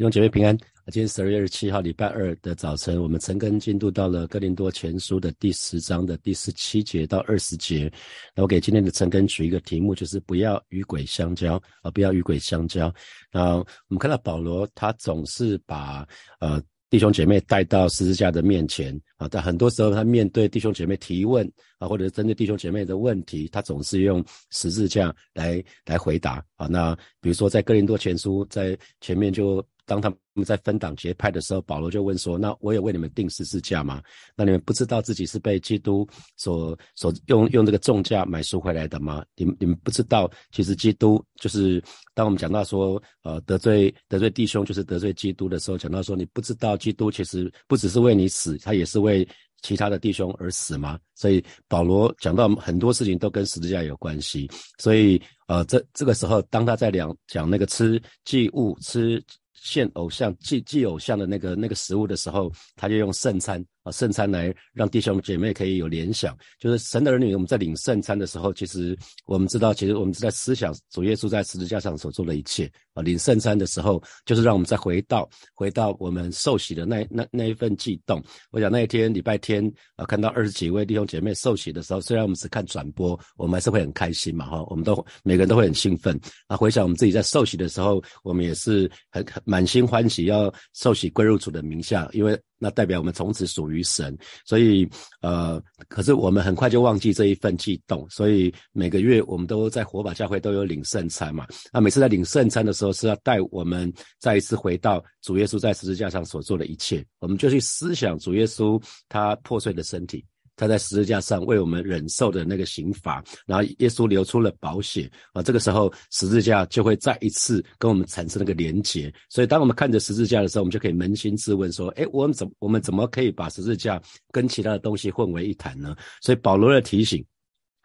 弟兄姐妹平安，今天十二月二十七号，礼拜二的早晨，我们陈根进度到了哥林多前书的第十章的第十七节到二十节。那我给今天的陈根取一个题目，就是不要与鬼相交啊，不要与鬼相交。那我们看到保罗，他总是把呃弟兄姐妹带到十字架的面前啊，但很多时候他面对弟兄姐妹提问啊，或者是针对弟兄姐妹的问题，他总是用十字架来来回答啊。那比如说在哥林多前书在前面就。当他们在分党结派的时候，保罗就问说：“那我有为你们定十字架吗？那你们不知道自己是被基督所所用用这个重价买赎回来的吗？你们你们不知道，其实基督就是当我们讲到说，呃，得罪得罪弟兄就是得罪基督的时候，讲到说你不知道基督其实不只是为你死，他也是为其他的弟兄而死吗？所以保罗讲到很多事情都跟十字架有关系。所以呃，这这个时候，当他在讲讲那个吃祭物吃。献偶像祭祭偶像的那个那个食物的时候，他就用圣餐。啊，圣餐来让弟兄姐妹可以有联想，就是神的儿女，我们在领圣餐的时候，其实我们知道，其实我们是在思想主耶稣在十字架上所做的一切。啊，领圣餐的时候，就是让我们再回到回到我们受洗的那那那一份悸动。我想那一天礼拜天啊，看到二十几位弟兄姐妹受洗的时候，虽然我们是看转播，我们还是会很开心嘛，哈，我们都每个人都会很兴奋。啊，回想我们自己在受洗的时候，我们也是很满心欢喜要受洗归入主的名下，因为。那代表我们从此属于神，所以呃，可是我们很快就忘记这一份悸动，所以每个月我们都在火把教会都有领圣餐嘛。那每次在领圣餐的时候，是要带我们再一次回到主耶稣在十字架上所做的一切，我们就去思想主耶稣他破碎的身体。他在十字架上为我们忍受的那个刑罚，然后耶稣流出了宝血啊，这个时候十字架就会再一次跟我们产生那个连结。所以当我们看着十字架的时候，我们就可以扪心自问说：，哎，我们怎我们怎么可以把十字架跟其他的东西混为一谈呢？所以保罗的提醒，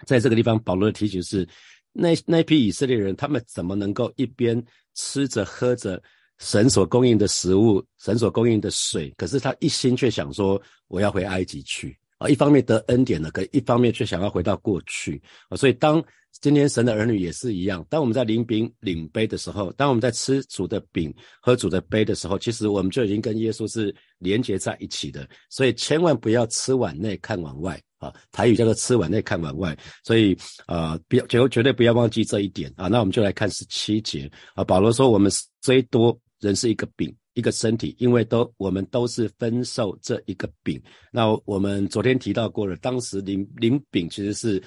在这个地方，保罗的提醒是：那那批以色列人，他们怎么能够一边吃着喝着神所供应的食物，神所供应的水，可是他一心却想说：我要回埃及去。啊，一方面得恩典了，可一方面却想要回到过去啊。所以，当今天神的儿女也是一样，当我们在领饼领杯的时候，当我们在吃主的饼喝主的杯的时候，其实我们就已经跟耶稣是连接在一起的。所以，千万不要吃碗内看碗外啊。台语叫做吃碗内看碗外。所以，呃，不要绝绝对不要忘记这一点啊。那我们就来看十七节啊。保罗说：“我们虽多人是一个饼。”一个身体，因为都我们都是分受这一个饼。那我们昨天提到过了，当时林林饼其实是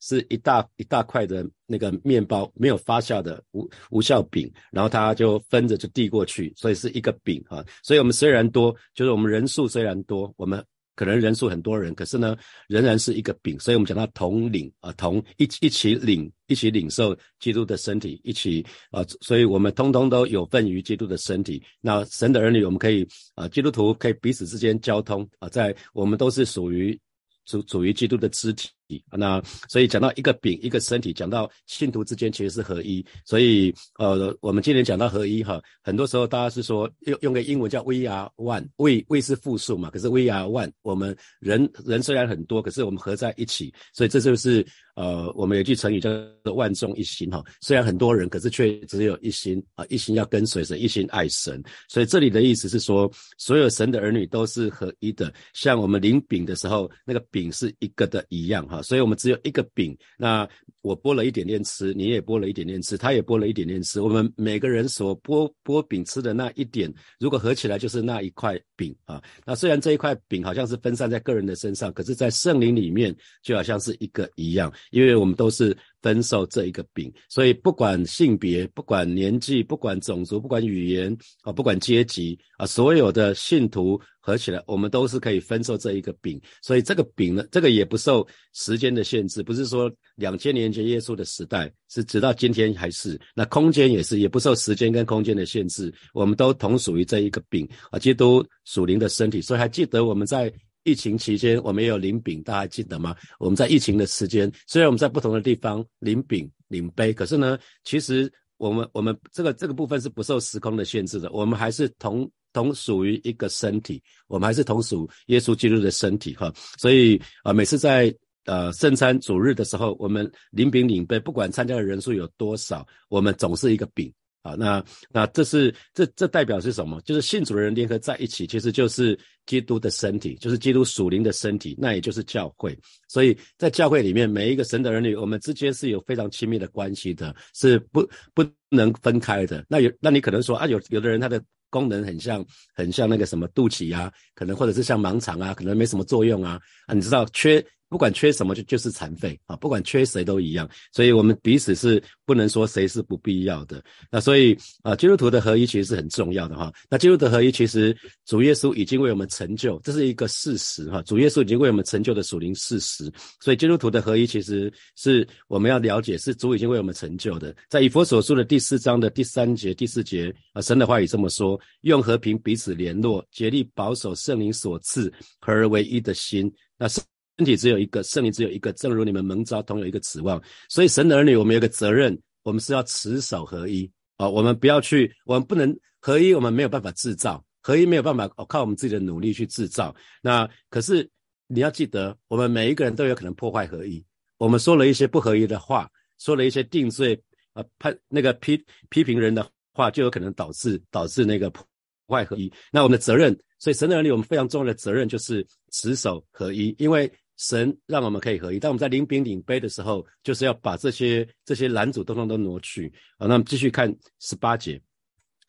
是一大一大块的那个面包，没有发酵的无无效饼，然后他就分着就递过去，所以是一个饼啊。所以我们虽然多，就是我们人数虽然多，我们。可能人数很多人，可是呢，仍然是一个饼，所以我们讲到同领啊，同一一起领，一起领受基督的身体，一起啊，所以我们通通都有份于基督的身体。那神的儿女，我们可以啊，基督徒可以彼此之间交通啊，在我们都是属于属属于基督的肢体。那所以讲到一个饼一个身体，讲到信徒之间其实是合一。所以呃，我们今天讲到合一哈，很多时候大家是说用用个英文叫 We are one，We We 是复数嘛，可是 We are one，我们人人虽然很多，可是我们合在一起，所以这就是呃，我们有句成语叫做万众一心哈。虽然很多人，可是却只有一心啊，一心要跟随神，一心爱神。所以这里的意思是说，所有神的儿女都是合一的，像我们领饼的时候，那个饼是一个的一样哈。所以我们只有一个饼，那我剥了一点点吃，你也剥了一点点吃，他也剥了一点点吃。我们每个人所剥剥饼吃的那一点，如果合起来就是那一块饼啊。那虽然这一块饼好像是分散在个人的身上，可是，在圣灵里面就好像是一个一样，因为我们都是。分受这一个饼，所以不管性别、不管年纪、不管种族、不管语言啊、不管阶级啊，所有的信徒合起来，我们都是可以分受这一个饼。所以这个饼呢，这个也不受时间的限制，不是说两千年前耶稣的时代，是直到今天还是。那空间也是，也不受时间跟空间的限制，我们都同属于这一个饼啊，基督属灵的身体。所以还记得我们在。疫情期间，我们也有领饼，大家记得吗？我们在疫情的时间，虽然我们在不同的地方领饼、领杯，可是呢，其实我们我们这个这个部分是不受时空的限制的。我们还是同同属于一个身体，我们还是同属耶稣基督的身体哈。所以啊，每次在呃圣餐主日的时候，我们领饼领杯，不管参加的人数有多少，我们总是一个饼。啊，那那这是这这代表是什么？就是信主的人联合在一起，其实就是基督的身体，就是基督属灵的身体，那也就是教会。所以在教会里面，每一个神的儿女，我们之间是有非常亲密的关系的，是不不能分开的。那有那你可能说啊，有有的人他的功能很像很像那个什么肚脐啊，可能或者是像盲肠啊，可能没什么作用啊啊，你知道缺。不管缺什么就就是残废啊，不管缺谁都一样，所以我们彼此是不能说谁是不必要的。那所以啊，基督徒的合一其实是很重要的哈。那基督的合一其实主耶稣已经为我们成就，这是一个事实哈。主耶稣已经为我们成就的属灵事实，所以基督徒的合一其实是我们要了解，是主已经为我们成就的。在以佛所书的第四章的第三节、第四节啊，神的话语这么说：用和平彼此联络，竭力保守圣灵所赐合而为一的心。那圣。身体只有一个，圣灵只有一个，正如你们蒙召同有一个指望，所以神的儿女，我们有个责任，我们是要持守合一啊！我们不要去，我们不能合一，我们没有办法制造合一，没有办法哦靠我们自己的努力去制造。那可是你要记得，我们每一个人都有可能破坏合一。我们说了一些不合一的话，说了一些定罪啊判那个批批评人的话，就有可能导致导致那个破坏合一。那我们的责任，所以神的儿女，我们非常重要的责任就是持守合一，因为。神让我们可以合一，当我们在领饼领杯的时候，就是要把这些这些拦阻通通都挪去。好，那我们继续看十八节，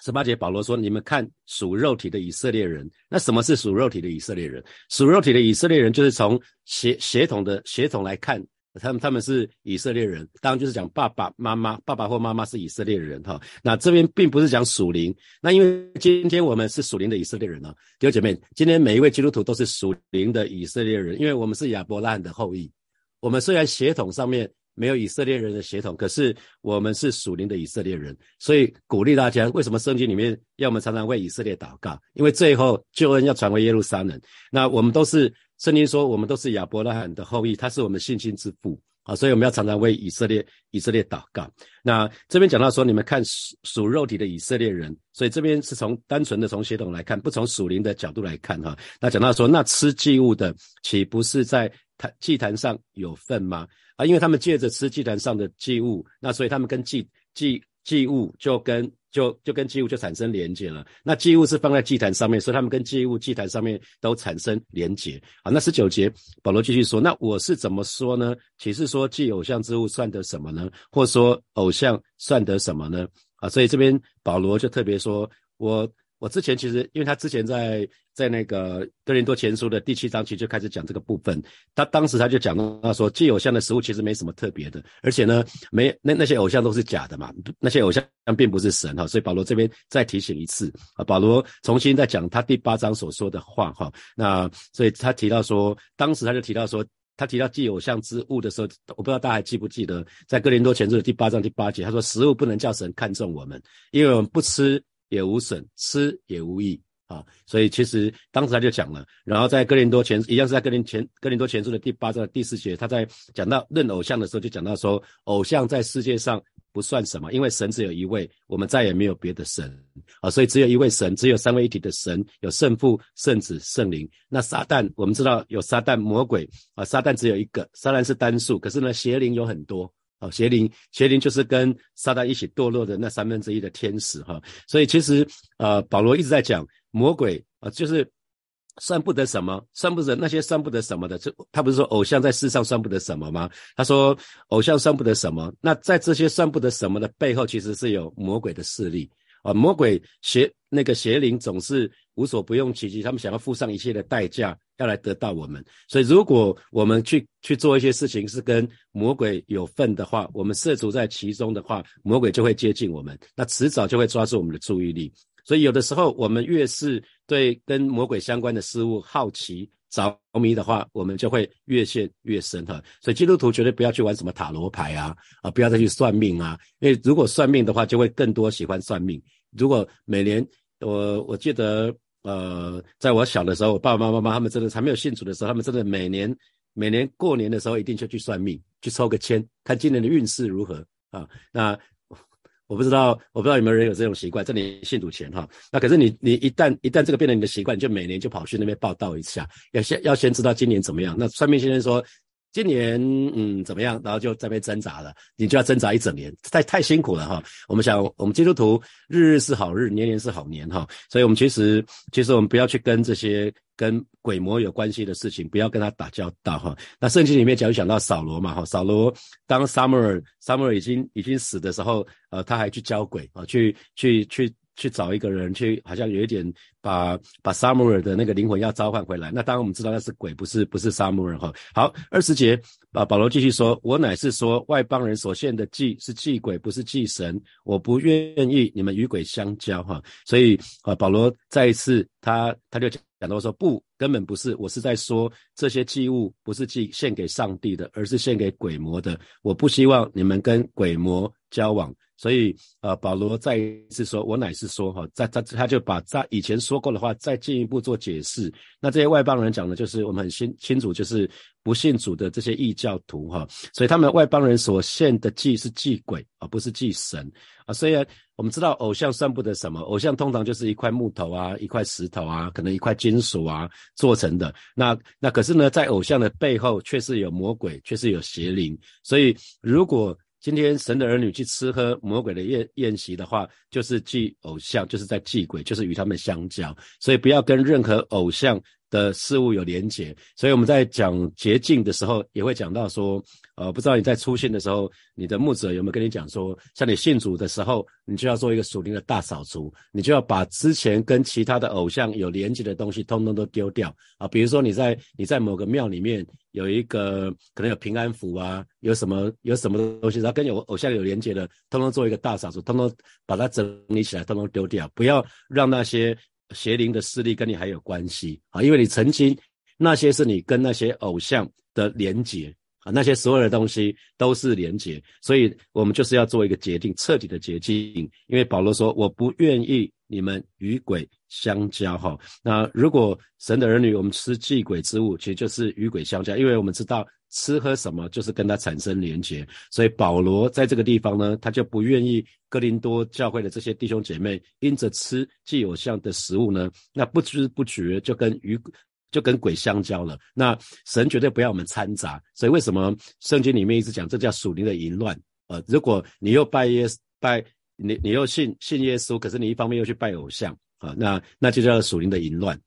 十八节保罗说：“你们看属肉体的以色列人，那什么是属肉体的以色列人？属肉体的以色列人就是从血血统的血统来看。”他们他们是以色列人，当然就是讲爸爸妈妈，爸爸或妈妈是以色列人哈。那这边并不是讲属灵，那因为今天我们是属灵的以色列人啊，弟兄姐妹，今天每一位基督徒都是属灵的以色列人，因为我们是亚伯拉罕的后裔。我们虽然血统上面没有以色列人的血统，可是我们是属灵的以色列人，所以鼓励大家，为什么圣经里面要我们常常为以色列祷告？因为最后救恩要传回耶路撒冷，那我们都是。圣经说，我们都是亚伯拉罕的后裔，他是我们信心之父啊，所以我们要常常为以色列以色列祷告。那这边讲到说，你们看属属肉体的以色列人，所以这边是从单纯的从血统来看，不从属灵的角度来看哈。那讲到说，那吃祭物的岂不是在坛祭坛上有份吗？啊，因为他们借着吃祭坛上的祭物，那所以他们跟祭祭祭物就跟。就就跟祭物就产生连接了。那祭物是放在祭坛上面，所以他们跟祭物祭坛上面都产生连接。好，那十九节保罗继续说：“那我是怎么说呢？启示说祭偶像之物算得什么呢？或说偶像算得什么呢？”啊，所以这边保罗就特别说：“我。”我之前其实，因为他之前在在那个哥林多前书的第七章，其实就开始讲这个部分。他当时他就讲到说，祭偶像的食物其实没什么特别的，而且呢，没那那些偶像都是假的嘛，那些偶像并不是神哈。所以保罗这边再提醒一次啊，保罗重新再讲他第八章所说的话哈。那所以他提到说，当时他就提到说，他提到祭偶像之物的时候，我不知道大家还记不记得，在哥林多前书的第八章第八节，他说食物不能叫神看重我们，因为我们不吃。也无损，吃也无益啊，所以其实当时他就讲了，然后在哥林多前一样是在哥林前哥林多前书的第八章第四节，他在讲到认偶像的时候，就讲到说，偶像在世界上不算什么，因为神只有一位，我们再也没有别的神啊，所以只有一位神，只有三位一体的神，有圣父、圣子、圣灵。那撒旦，我们知道有撒旦魔鬼啊，撒旦只有一个，撒旦是单数，可是呢，邪灵有很多。哦，邪灵，邪灵就是跟撒旦一起堕落的那三分之一的天使哈，所以其实呃，保罗一直在讲魔鬼啊，就是算不得什么，算不得那些算不得什么的，就他不是说偶像在世上算不得什么吗？他说偶像算不得什么，那在这些算不得什么的背后，其实是有魔鬼的势力。啊，魔鬼邪那个邪灵总是无所不用其极，他们想要付上一切的代价，要来得到我们。所以，如果我们去去做一些事情是跟魔鬼有份的话，我们涉足在其中的话，魔鬼就会接近我们，那迟早就会抓住我们的注意力。所以，有的时候我们越是对跟魔鬼相关的事物好奇着迷的话，我们就会越陷越深哈。所以，基督徒绝对不要去玩什么塔罗牌啊，啊，不要再去算命啊，因为如果算命的话，就会更多喜欢算命。如果每年我我记得呃，在我小的时候，我爸爸妈妈他们真的还没有信主的时候，他们真的每年每年过年的时候一定就去算命，去抽个签，看今年的运势如何啊。那我不知道我不知道有没有人有这种习惯，在你信主前哈。那可是你你一旦一旦这个变成你的习惯，就每年就跑去那边报道一下，要先要先知道今年怎么样。那算命先生说今年嗯怎么样？然后就在被挣扎了，你就要挣扎一整年，太太辛苦了哈。我们想，我们基督徒日日是好日，年年是好年哈。所以，我们其实其实我们不要去跟这些跟鬼魔有关系的事情，不要跟他打交道哈。那圣经里面讲讲到扫罗嘛哈，扫罗当 summer summer 已经已经死的时候，呃，他还去教鬼啊，去去去。去找一个人去，好像有一点把把萨姆尔的那个灵魂要召唤回来。那当然我们知道那是鬼，不是不是萨姆尔哈。好，二十节啊，保罗继续说：“我乃是说外邦人所献的祭是祭鬼，不是祭神。我不愿意你们与鬼相交哈。”所以啊，保罗再一次他他就讲到说：“不，根本不是，我是在说这些祭物不是祭献给上帝的，而是献给鬼魔的。我不希望你们跟鬼魔交往。”所以，呃，保罗再一次说：“我乃是说，哈，在他他就把在以前说过的话再进一步做解释。那这些外邦人讲的，就是我们很清清楚，就是不信主的这些异教徒，哈。所以他们外邦人所献的祭是祭鬼，而不是祭神啊。虽然我们知道偶像算不得什么，偶像通常就是一块木头啊，一块石头啊，可能一块金属啊做成的。那那可是呢，在偶像的背后却是有魔鬼，却是有邪灵。所以如果今天神的儿女去吃喝魔鬼的宴宴席的话，就是祭偶像，就是在祭鬼，就是与他们相交。所以不要跟任何偶像的事物有连结。所以我们在讲洁净的时候，也会讲到说。呃，不知道你在出信的时候，你的牧者有没有跟你讲说，像你信主的时候，你就要做一个属灵的大扫除，你就要把之前跟其他的偶像有连接的东西，通通都丢掉啊。比如说你在你在某个庙里面有一个可能有平安符啊，有什么有什么东西，然后跟有偶像有连接的，通通做一个大扫除，通通把它整理起来，通通丢掉，不要让那些邪灵的势力跟你还有关系啊，因为你曾经那些是你跟那些偶像的连结。啊，那些所有的东西都是连结，所以我们就是要做一个决定，彻底的洁净。因为保罗说，我不愿意你们与鬼相交。哈，那如果神的儿女我们吃祭鬼之物，其实就是与鬼相交，因为我们知道吃喝什么就是跟他产生连结。所以保罗在这个地方呢，他就不愿意哥林多教会的这些弟兄姐妹因着吃祭偶像的食物呢，那不知不觉就跟与。就跟鬼相交了，那神绝对不要我们掺杂，所以为什么圣经里面一直讲这叫属灵的淫乱？呃，如果你又拜耶拜你你又信信耶稣，可是你一方面又去拜偶像啊，那那就叫属灵的淫乱。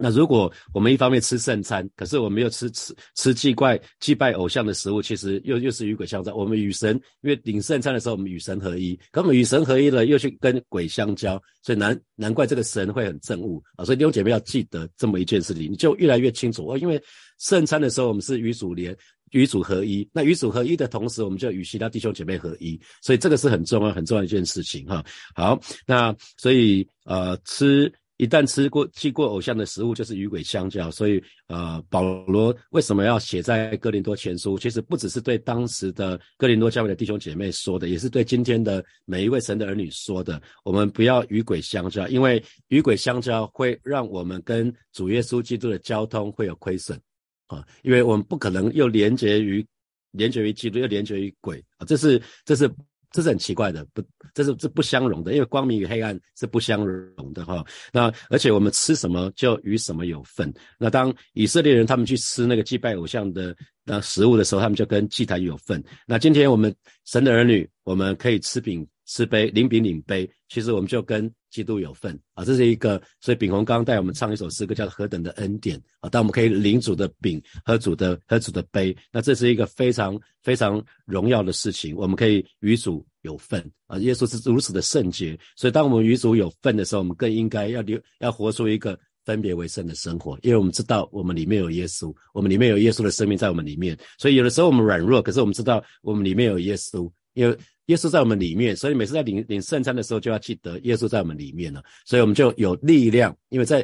那如果我们一方面吃圣餐，可是我们又吃吃吃祭怪祭拜偶像的食物，其实又又是与鬼相交。我们与神因为领圣餐的时候，我们与神合一，可我们与神合一了，又去跟鬼相交，所以难难怪这个神会很憎恶啊。所以弟兄姐妹要记得这么一件事情，你就越来越清楚哦。因为圣餐的时候，我们是与主连与主合一，那与主合一的同时，我们就与其他弟兄姐妹合一，所以这个是很重要很重要一件事情哈。好，那所以呃吃。一旦吃过祭过偶像的食物，就是与鬼相交。所以，呃，保罗为什么要写在哥林多前书？其实不只是对当时的哥林多教会的弟兄姐妹说的，也是对今天的每一位神的儿女说的。我们不要与鬼相交，因为与鬼相交会让我们跟主耶稣基督的交通会有亏损啊！因为我们不可能又连接于连接于基督，又连接于鬼啊！这是这是。这是很奇怪的，不，这是这不相容的，因为光明与黑暗是不相容的哈。那而且我们吃什么就与什么有份。那当以色列人他们去吃那个祭拜偶像的那食物的时候，他们就跟祭坛有份。那今天我们神的儿女，我们可以吃饼。吃杯领饼领杯，其实我们就跟基督有份啊，这是一个。所以炳宏刚刚带我们唱一首诗歌，叫《何等的恩典》啊。当我们可以领主的饼，喝主的喝主的杯，那这是一个非常非常荣耀的事情。我们可以与主有份啊。耶稣是如此的圣洁，所以当我们与主有份的时候，我们更应该要留要活出一个分别为圣的生活，因为我们知道我们里面有耶稣，我们里面有耶稣的生命在我们里面。所以有的时候我们软弱，可是我们知道我们里面有耶稣，因为。耶稣在我们里面，所以每次在领领圣餐的时候，就要记得耶稣在我们里面了，所以我们就有力量，因为在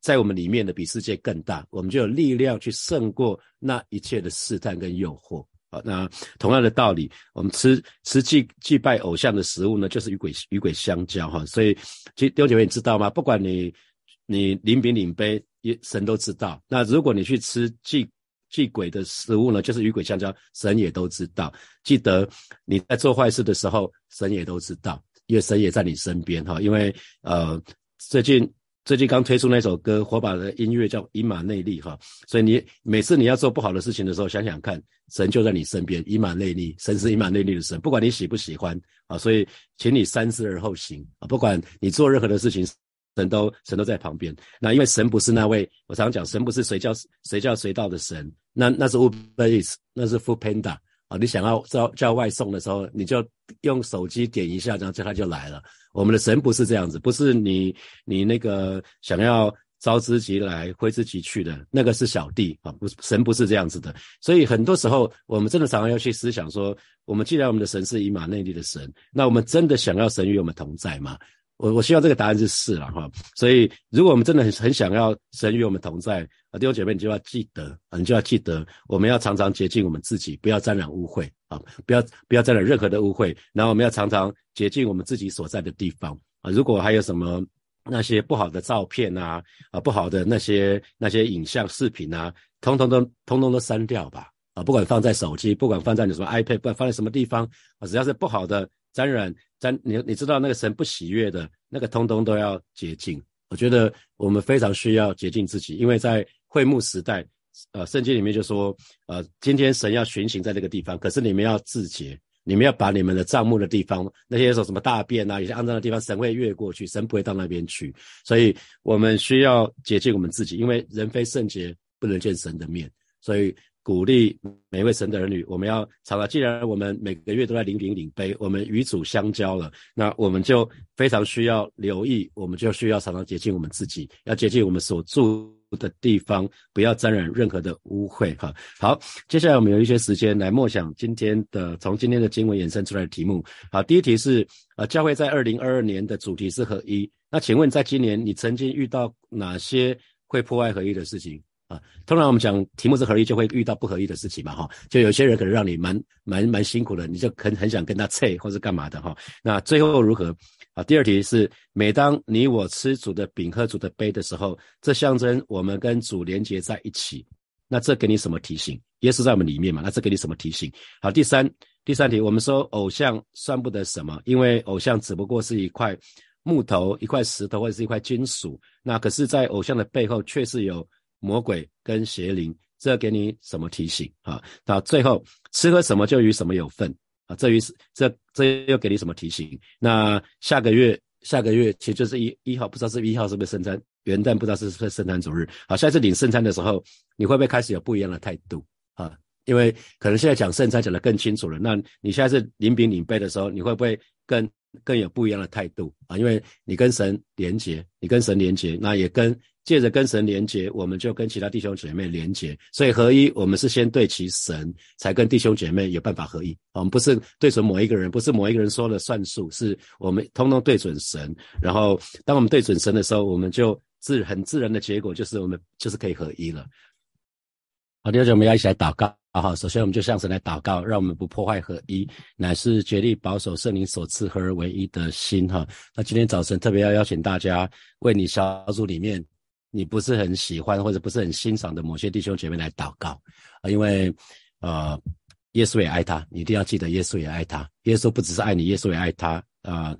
在我们里面的比世界更大，我们就有力量去胜过那一切的试探跟诱惑。好，那同样的道理，我们吃吃祭祭拜偶像的食物呢，就是与鬼与鬼相交哈。所以，其弟兄姐妹，你知道吗？不管你你领饼领杯，也神都知道。那如果你去吃祭。祭鬼的食物呢，就是与鬼相交，神也都知道。记得你在做坏事的时候，神也都知道，因为神也在你身边哈。因为呃，最近最近刚推出那首歌，火把的音乐叫以马内利哈，所以你每次你要做不好的事情的时候，想想看，神就在你身边，以马内利，神是以马内利的神，不管你喜不喜欢啊，所以请你三思而后行啊，不管你做任何的事情，神都神都在旁边。那因为神不是那位，我常常讲，神不是随叫随叫随到的神，那那是 Uber Eats，那是 fu panda。啊，你想要叫叫外送的时候，你就用手机点一下，然后叫他就来了。我们的神不是这样子，不是你你那个想要招之即来挥之即去的那个是小弟啊，不是神不是这样子的。所以很多时候，我们真的常常要去思想说，我们既然我们的神是以马内利的神，那我们真的想要神与我们同在吗？我我希望这个答案是是了哈，所以如果我们真的很很想要神与我们同在啊，弟兄姐妹，你就要记得啊，你就要记得，我们要常常洁净我们自己，不要沾染污秽啊，不要不要沾染任何的污秽，然后我们要常常洁净我们自己所在的地方啊。如果还有什么那些不好的照片啊啊，不好的那些那些影像视频啊，通通都通通都删掉吧啊，不管放在手机，不管放在你什么 iPad，不管放在什么地方啊，只要是不好的。沾染沾你你知道那个神不喜悦的那个通通都要洁净。我觉得我们非常需要洁净自己，因为在会幕时代，呃，圣经里面就说，呃，今天神要巡行在这个地方，可是你们要自洁，你们要把你们的帐幕的地方那些说什么大便啊，有些肮脏的地方，神会越过去，神不会到那边去，所以我们需要洁净我们自己，因为人非圣洁不能见神的面，所以。鼓励每一位神的儿女，我们要常常。既然我们每个月都在领饼领杯，我们与主相交了，那我们就非常需要留意，我们就需要常常洁净我们自己，要洁净我们所住的地方，不要沾染任何的污秽。哈，好，接下来我们有一些时间来默想今天的从今天的经文衍生出来的题目。好，第一题是呃，教会在二零二二年的主题是合一。那请问在今年你曾经遇到哪些会破坏合一的事情？啊，通常我们讲题目是合一，就会遇到不合一的事情嘛，哈，就有些人可能让你蛮蛮蛮辛苦的，你就很很想跟他拆或是干嘛的，哈。那最后如何？啊，第二题是，每当你我吃主的饼喝主的杯的时候，这象征我们跟主连接在一起，那这给你什么提醒？耶稣在我们里面嘛，那这给你什么提醒？好，第三第三题，我们说偶像算不得什么，因为偶像只不过是一块木头、一块石头或者是一块金属，那可是，在偶像的背后却是有。魔鬼跟邪灵，这给你什么提醒啊？到最后吃喝什么就与什么有份啊？这于是这这又给你什么提醒？那下个月下个月其实就是一一号，不知道是一号是不是圣餐元旦，不知道是不是圣餐主日。好，下次领圣餐的时候，你会不会开始有不一样的态度啊？因为可能现在讲圣餐讲得更清楚了，那你现在是领饼领杯的时候，你会不会更更有不一样的态度啊？因为你跟神连结，你跟神连结，那也跟。借着跟神连结，我们就跟其他弟兄姐妹连结，所以合一，我们是先对齐神，才跟弟兄姐妹有办法合一。我们不是对准某一个人，不是某一个人说了算数，是我们通通对准神。然后，当我们对准神的时候，我们就自很自然的结果就是我们就是可以合一了。好，弟兄姐妹要一起来祷告。好好，首先我们就向神来祷告，让我们不破坏合一，乃是竭力保守圣灵所赐合而为一的心。哈，那今天早晨特别要邀请大家为你小组里面。你不是很喜欢或者不是很欣赏的某些弟兄姐妹来祷告啊，因为呃，耶稣也爱他，你一定要记得耶稣也爱他。耶稣不只是爱你，耶稣也爱他啊，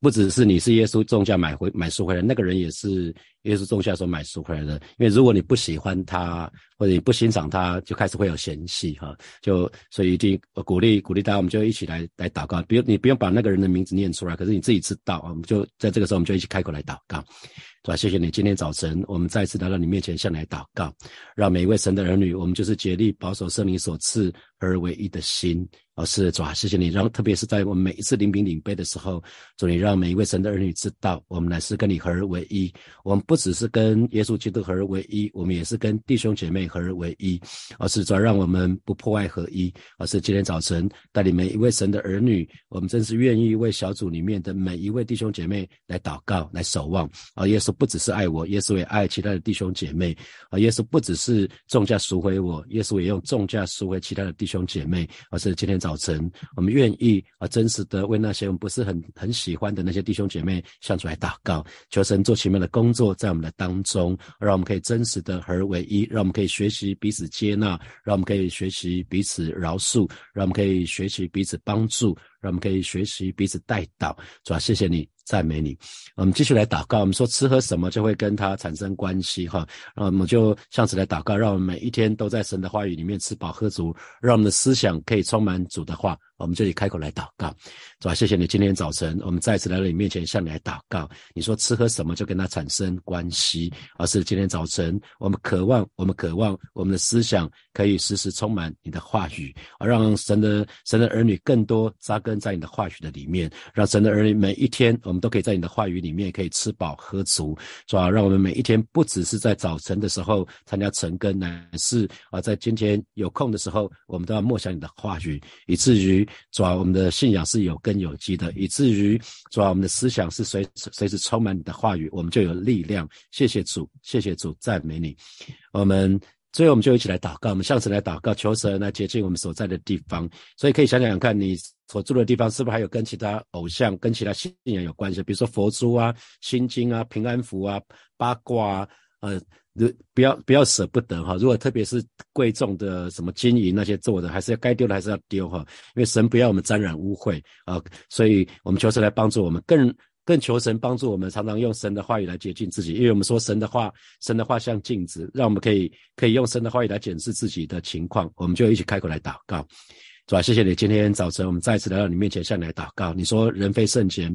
不只是你是耶稣种下买回买赎回来，那个人也是耶稣重价所买赎回来的。因为如果你不喜欢他或者你不欣赏他，就开始会有嫌弃哈，就所以一定鼓励鼓励大家，我们就一起来来祷告。比如你不用把那个人的名字念出来，可是你自己知道啊，我们就在这个时候我们就一起开口来祷告。是吧？谢谢你，今天早晨我们再次来到你面前，向你祷告，让每一位神的儿女，我们就是竭力保守圣灵所赐而为一的心。哦，是主啊，谢谢你，让特别是在我们每一次领饼领杯的时候，主你让每一位神的儿女知道，我们乃是跟你合而为一。我们不只是跟耶稣基督合而为一，我们也是跟弟兄姐妹合而为一。而是主要让我们不破坏合一。而是今天早晨带领每一位神的儿女，我们真是愿意为小组里面的每一位弟兄姐妹来祷告、来守望。啊，耶稣不只是爱我，耶稣也爱其他的弟兄姐妹。啊，耶稣不只是重价赎回我，耶稣也用重价赎回其他的弟兄姐妹。而是今天早。晨，我们愿意啊，真实的为那些我们不是很很喜欢的那些弟兄姐妹向主来祷告，求神做奇妙的工作在我们的当中，让我们可以真实的合而为一，让我们可以学习彼此接纳，让我们可以学习彼此饶恕，让我们可以学习彼此帮助。让我们可以学习彼此带导。主啊，谢谢你。赞美你，我们继续来祷告。我们说吃喝什么就会跟他产生关系哈，然后我们就向此来祷告，让我们每一天都在神的话语里面吃饱喝足，让我们的思想可以充满主的话。我们这里开口来祷告，是吧？谢谢你今天早晨，我们再次来到你面前向你来祷告。你说吃喝什么就跟他产生关系，而是今天早晨我们渴望，我们渴望我们的思想可以时时充满你的话语，而让神的神的儿女更多扎根在你的话语的里面，让神的儿女每一天。我们都可以在你的话语里面可以吃饱喝足，是吧？让我们每一天不只是在早晨的时候参加晨更，乃是啊，在今天有空的时候，我们都要默想你的话语，以至于主啊，我们的信仰是有根有基的，以至于主啊，我们的思想是随随时充满你的话语，我们就有力量。谢谢主，谢谢主，赞美你。我们最后我们就一起来祷告，我们向神来祷告，求神来洁净我们所在的地方。所以可以想想看你。所住的地方是不是还有跟其他偶像、跟其他信仰有关系？比如说佛珠啊、心经啊、平安符啊、八卦啊，呃，不要不要舍不得哈。如果特别是贵重的什么金银那些做的，还是要该丢的还是要丢哈。因为神不要我们沾染污秽啊，所以我们求神来帮助我们，更更求神帮助我们，常常用神的话语来洁净自己。因为我们说神的话，神的话像镜子，让我们可以可以用神的话语来检视自己的情况。我们就一起开口来祷告。主啊，谢谢你！今天早晨我们再次来到你面前，向你来祷告。你说人非圣贤，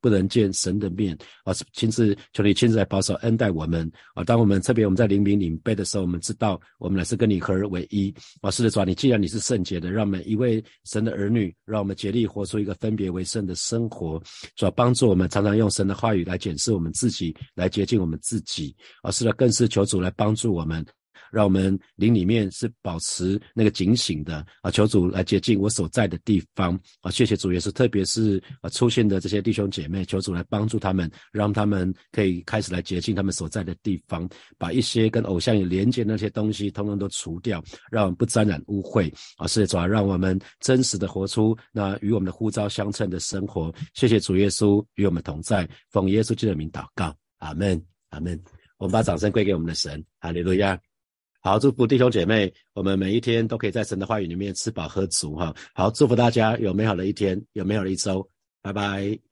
不能见神的面啊！亲自求你亲自来保守恩待我们啊！当我们特别我们在灵明领杯的时候，我们知道我们乃是跟你合而为一啊！是的，主啊，你既然你是圣洁的，让每一位神的儿女，让我们竭力活出一个分别为圣的生活。主啊，帮助我们常常用神的话语来检视我们自己，来洁净我们自己啊！是的，更是求主来帮助我们。让我们灵里面是保持那个警醒的啊！求主来接近我所在的地方啊！谢谢主，耶稣特别是啊出现的这些弟兄姐妹，求主来帮助他们，让他们可以开始来接近他们所在的地方，把一些跟偶像有连接那些东西，通通都除掉，让我们不沾染污秽啊！是主啊，让我们真实的活出那与我们的呼召相称的生活。谢谢主耶稣与我们同在，奉耶稣基督的名祷告，阿门，阿门。我们把掌声归给我们的神，哈利路亚。好，祝福弟兄姐妹，我们每一天都可以在神的话语里面吃饱喝足哈。好，祝福大家有美好的一天，有美好的一周，拜拜。